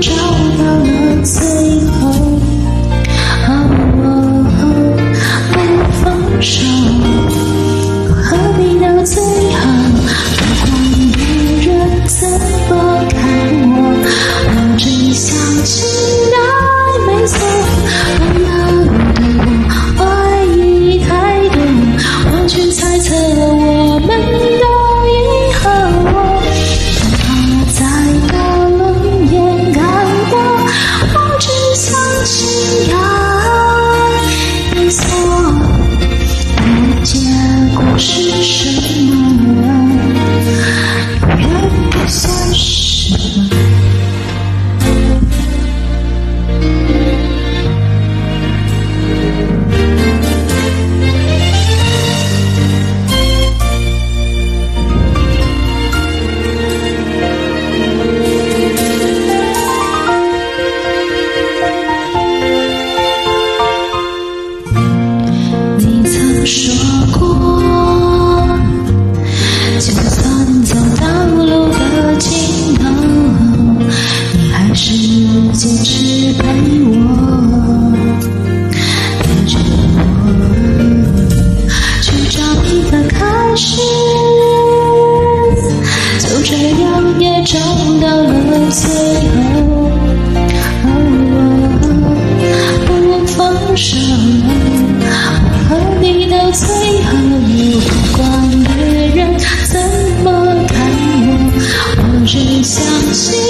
Try 说过，就算走到路的尽头，你还是坚持陪我，带着我去找你的开始。就这样也走到了最后，不放手。Sim.